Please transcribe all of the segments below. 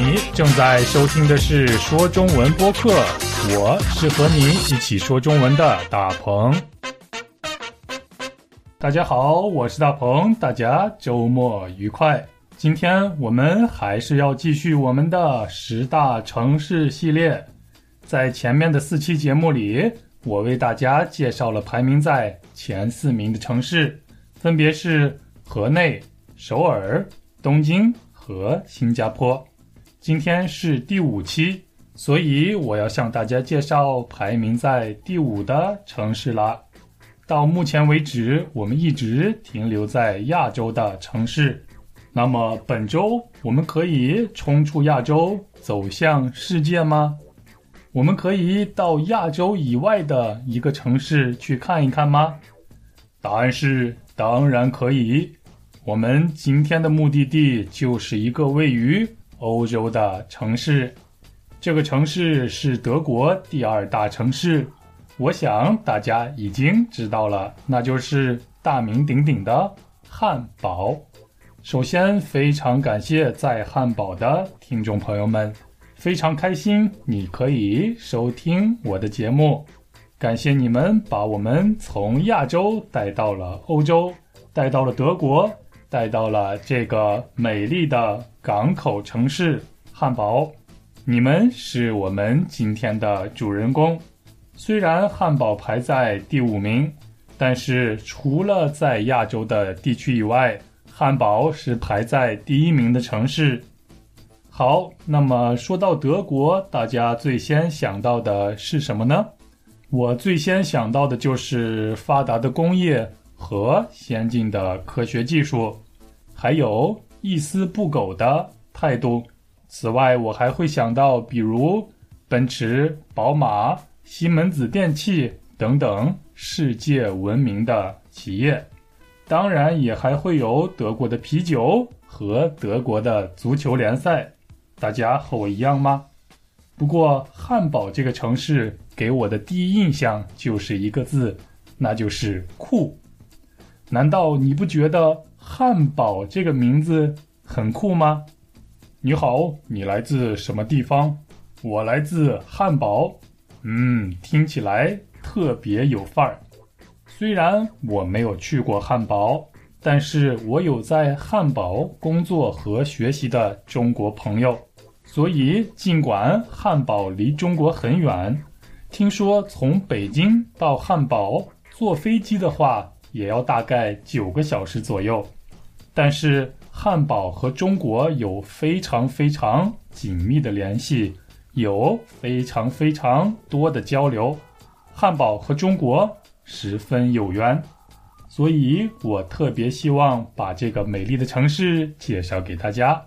你正在收听的是说中文播客，我是和你一起说中文的大鹏。大家好，我是大鹏，大家周末愉快。今天我们还是要继续我们的十大城市系列。在前面的四期节目里，我为大家介绍了排名在前四名的城市，分别是河内、首尔、东京和新加坡。今天是第五期，所以我要向大家介绍排名在第五的城市啦。到目前为止，我们一直停留在亚洲的城市。那么本周我们可以冲出亚洲，走向世界吗？我们可以到亚洲以外的一个城市去看一看吗？答案是当然可以。我们今天的目的地就是一个位于欧洲的城市，这个城市是德国第二大城市。我想大家已经知道了，那就是大名鼎鼎的汉堡。首先，非常感谢在汉堡的听众朋友们，非常开心你可以收听我的节目。感谢你们把我们从亚洲带到了欧洲，带到了德国，带到了这个美丽的港口城市汉堡。你们是我们今天的主人公。虽然汉堡排在第五名，但是除了在亚洲的地区以外，汉堡是排在第一名的城市。好，那么说到德国，大家最先想到的是什么呢？我最先想到的就是发达的工业和先进的科学技术，还有一丝不苟的态度。此外，我还会想到，比如奔驰、宝马、西门子电器等等世界闻名的企业。当然，也还会有德国的啤酒和德国的足球联赛。大家和我一样吗？不过，汉堡这个城市给我的第一印象就是一个字，那就是酷。难道你不觉得汉堡这个名字很酷吗？你好，你来自什么地方？我来自汉堡。嗯，听起来特别有范儿。虽然我没有去过汉堡，但是我有在汉堡工作和学习的中国朋友，所以尽管汉堡离中国很远，听说从北京到汉堡坐飞机的话也要大概九个小时左右，但是汉堡和中国有非常非常紧密的联系，有非常非常多的交流，汉堡和中国。十分有缘，所以我特别希望把这个美丽的城市介绍给大家。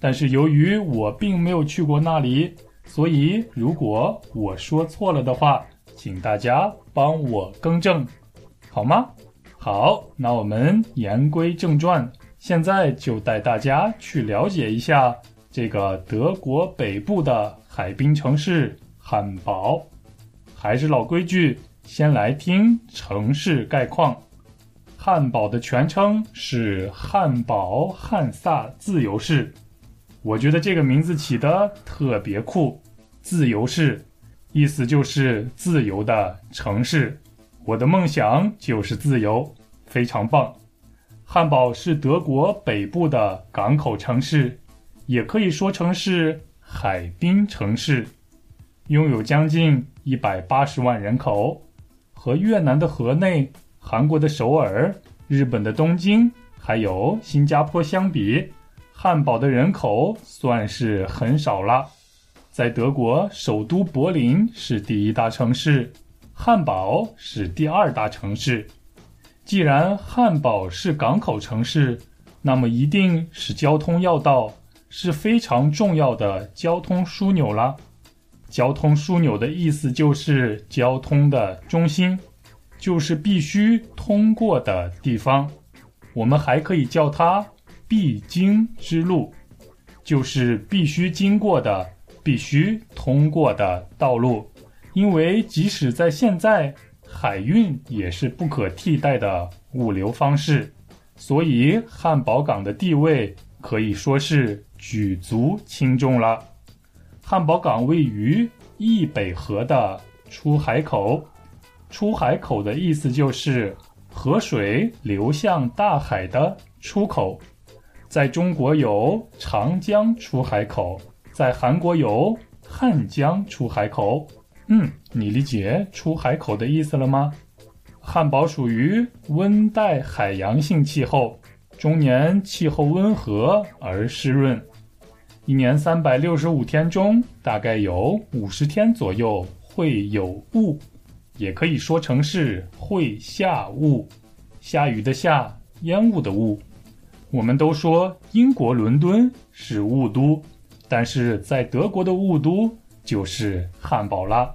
但是由于我并没有去过那里，所以如果我说错了的话，请大家帮我更正，好吗？好，那我们言归正传，现在就带大家去了解一下这个德国北部的海滨城市汉堡。还是老规矩。先来听城市概况，汉堡的全称是汉堡汉萨自由市。我觉得这个名字起的特别酷，自由市，意思就是自由的城市。我的梦想就是自由，非常棒。汉堡是德国北部的港口城市，也可以说成是海滨城市，拥有将近一百八十万人口。和越南的河内、韩国的首尔、日本的东京，还有新加坡相比，汉堡的人口算是很少了。在德国首都柏林是第一大城市，汉堡是第二大城市。既然汉堡是港口城市，那么一定是交通要道，是非常重要的交通枢纽了。交通枢纽的意思就是交通的中心，就是必须通过的地方。我们还可以叫它必经之路，就是必须经过的、必须通过的道路。因为即使在现在，海运也是不可替代的物流方式，所以汉堡港的地位可以说是举足轻重了。汉堡港位于易北河的出海口，出海口的意思就是河水流向大海的出口。在中国有长江出海口，在韩国有汉江出海口。嗯，你理解出海口的意思了吗？汉堡属于温带海洋性气候，终年气候温和而湿润，一年三百六十五天中，大概有五十天左右会有雾，也可以说成是会下雾，下雨的下，烟雾的雾。我们都说英国伦敦是雾都，但是在德国的雾都就是汉堡啦。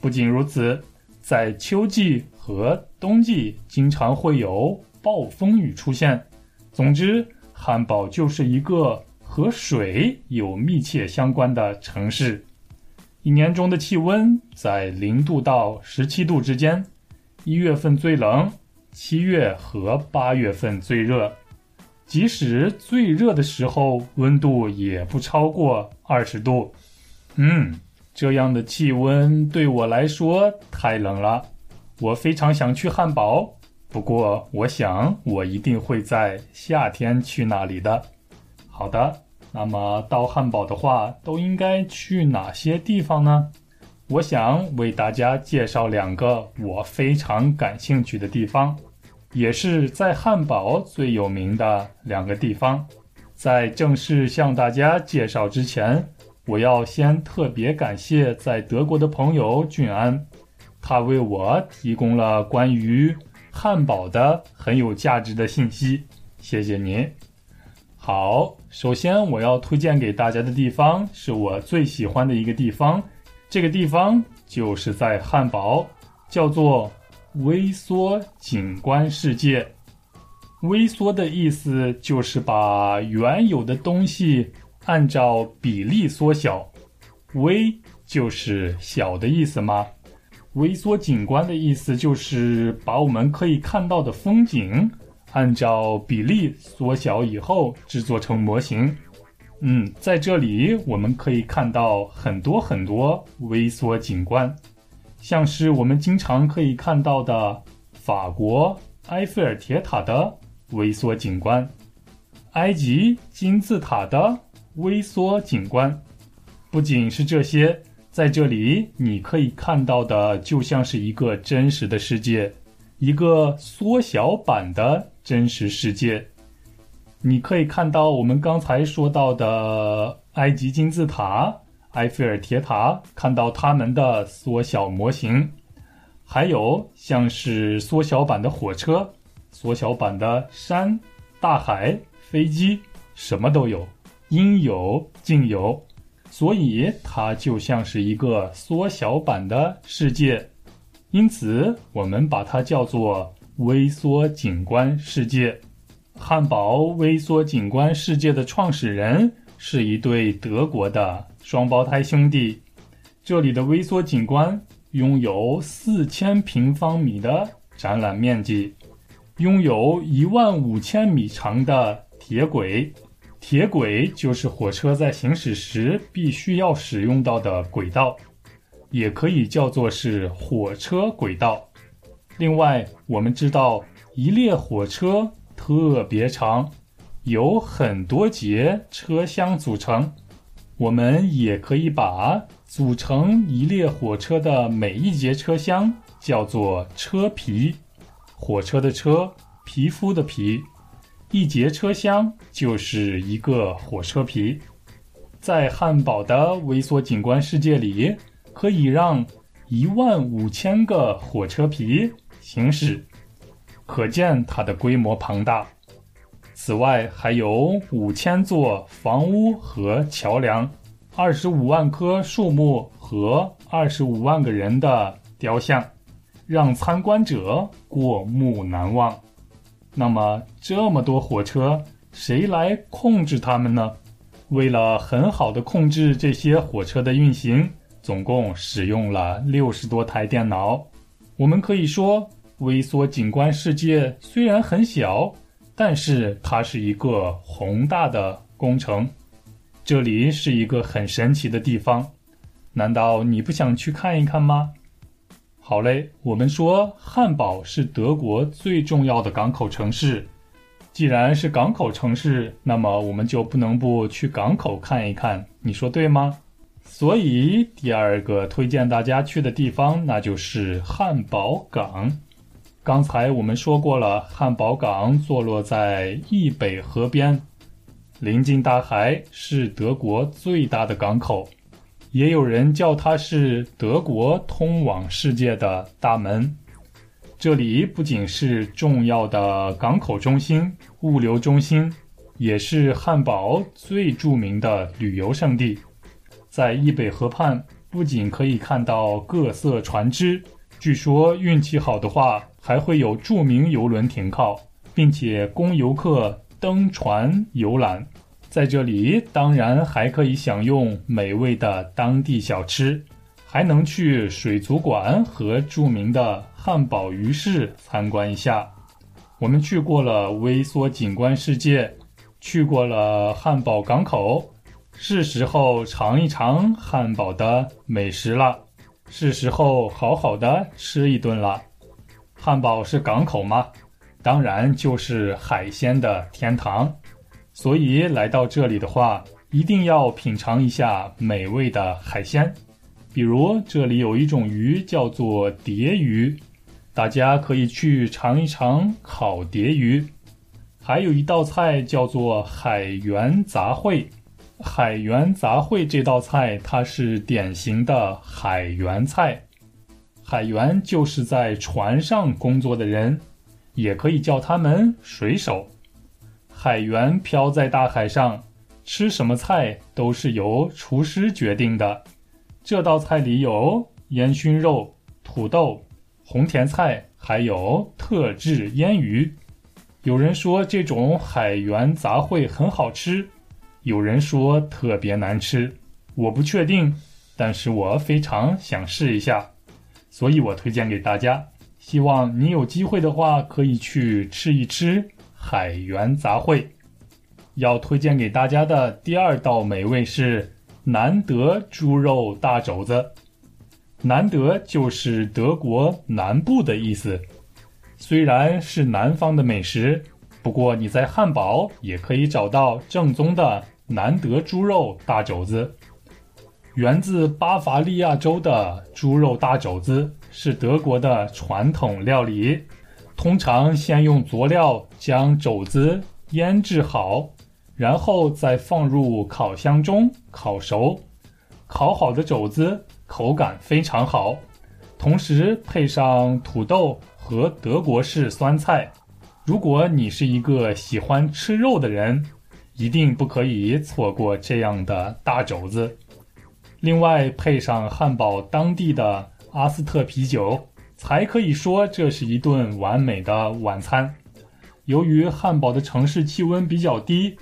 不仅如此，在秋季和冬季经常会有暴风雨出现。总之，汉堡就是一个和水有密切相关的城市。一年中的气温在零度到十七度之间，一月份最冷，七月和八月份最热。即使最热的时候，温度也不超过二十度。嗯，这样的气温对我来说太冷了。我非常想去汉堡，不过我想我一定会在夏天去那里的。好的，那么到汉堡的话，都应该去哪些地方呢？我想为大家介绍两个我非常感兴趣的地方。也是在汉堡最有名的两个地方。在正式向大家介绍之前，我要先特别感谢在德国的朋友俊安，他为我提供了关于汉堡的很有价值的信息。谢谢您。好，首先我要推荐给大家的地方是我最喜欢的一个地方，这个地方就是在汉堡，叫做。微缩景观世界，微缩的意思就是把原有的东西按照比例缩小。微就是小的意思吗？微缩景观的意思就是把我们可以看到的风景按照比例缩小以后制作成模型。嗯，在这里我们可以看到很多很多微缩景观。像是我们经常可以看到的法国埃菲尔铁塔的微缩景观，埃及金字塔的微缩景观。不仅是这些，在这里你可以看到的就像是一个真实的世界，一个缩小版的真实世界。你可以看到我们刚才说到的埃及金字塔。埃菲尔铁塔，看到它们的缩小模型，还有像是缩小版的火车、缩小版的山、大海、飞机，什么都有，应有尽有，所以它就像是一个缩小版的世界，因此我们把它叫做微缩景观世界。汉堡微缩景观世界的创始人是一对德国的。双胞胎兄弟，这里的微缩景观拥有四千平方米的展览面积，拥有一万五千米长的铁轨，铁轨就是火车在行驶时必须要使用到的轨道，也可以叫做是火车轨道。另外，我们知道一列火车特别长，有很多节车厢组成。我们也可以把组成一列火车的每一节车厢叫做车皮，火车的车，皮肤的皮，一节车厢就是一个火车皮。在汉堡的微缩景观世界里，可以让一万五千个火车皮行驶，可见它的规模庞大。此外，还有五千座房屋和桥梁，二十五万棵树木和二十五万个人的雕像，让参观者过目难忘。那么，这么多火车，谁来控制它们呢？为了很好的控制这些火车的运行，总共使用了六十多台电脑。我们可以说，微缩景观世界虽然很小。但是它是一个宏大的工程。这里是一个很神奇的地方，难道你不想去看一看吗？好嘞，我们说汉堡是德国最重要的港口城市。既然是港口城市，那么我们就不能不去港口看一看，你说对吗？所以第二个推荐大家去的地方，那就是汉堡港。刚才我们说过了，汉堡港坐落在易北河边，临近大海，是德国最大的港口，也有人叫它是德国通往世界的大门。这里不仅是重要的港口中心、物流中心，也是汉堡最著名的旅游胜地。在易北河畔，不仅可以看到各色船只，据说运气好的话，还会有著名游轮停靠，并且供游客登船游览。在这里，当然还可以享用美味的当地小吃。还能去水族馆和著名的汉堡鱼市参观一下。我们去过了微缩景观世界，去过了汉堡港口，是时候尝一尝汉堡的美食了，是时候好好的吃一顿了。汉堡是港口吗？当然就是海鲜的天堂。所以来到这里的话，一定要品尝一下美味的海鲜。比如这里有一种鱼叫做蝶鱼，大家可以去尝一尝烤蝶鱼。还有一道菜叫做海员杂烩，海员杂烩这道菜它是典型的海员菜。海员就是在船上工作的人，也可以叫他们水手。海员漂在大海上，吃什么菜都是由厨师决定的。这道菜里有烟熏肉、土豆、红甜菜，还有特制腌鱼。有人说这种海员杂烩很好吃，有人说特别难吃。我不确定，但是我非常想试一下，所以我推荐给大家。希望你有机会的话可以去吃一吃海员杂烩。要推荐给大家的第二道美味是。南德猪肉大肘子，南德就是德国南部的意思。虽然是南方的美食，不过你在汉堡也可以找到正宗的南德猪肉大肘子。源自巴伐利亚州的猪肉大肘子是德国的传统料理，通常先用佐料将肘子腌制好。然后再放入烤箱中烤熟，烤好的肘子口感非常好，同时配上土豆和德国式酸菜。如果你是一个喜欢吃肉的人，一定不可以错过这样的大肘子。另外配上汉堡当地的阿斯特啤酒，才可以说这是一顿完美的晚餐。由于汉堡的城市气温比较低。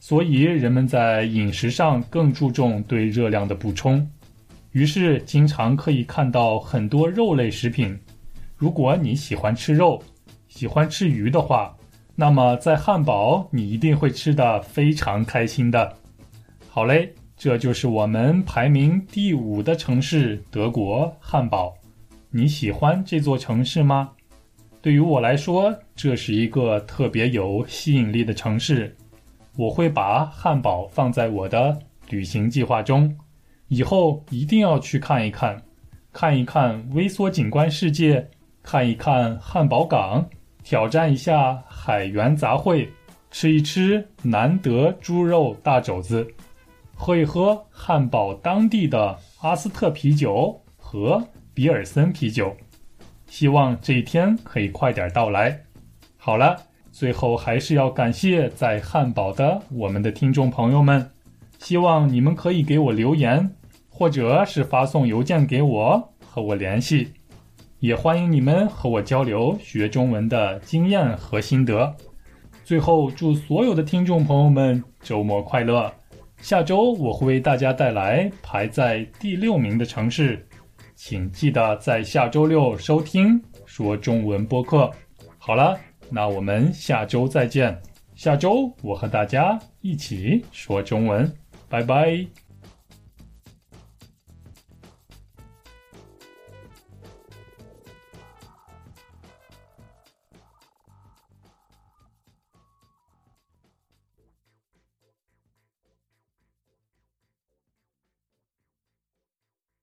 所以人们在饮食上更注重对热量的补充，于是经常可以看到很多肉类食品。如果你喜欢吃肉，喜欢吃鱼的话，那么在汉堡你一定会吃的非常开心的。好嘞，这就是我们排名第五的城市——德国汉堡。你喜欢这座城市吗？对于我来说，这是一个特别有吸引力的城市。我会把汉堡放在我的旅行计划中，以后一定要去看一看，看一看微缩景观世界，看一看汉堡港，挑战一下海员杂烩，吃一吃难得猪肉大肘子，喝一喝汉堡当地的阿斯特啤酒和比尔森啤酒。希望这一天可以快点到来。好了。最后还是要感谢在汉堡的我们的听众朋友们，希望你们可以给我留言，或者是发送邮件给我和我联系，也欢迎你们和我交流学中文的经验和心得。最后祝所有的听众朋友们周末快乐！下周我会为大家带来排在第六名的城市，请记得在下周六收听说中文播客。好了。那我们下周再见。下周我和大家一起说中文。拜拜。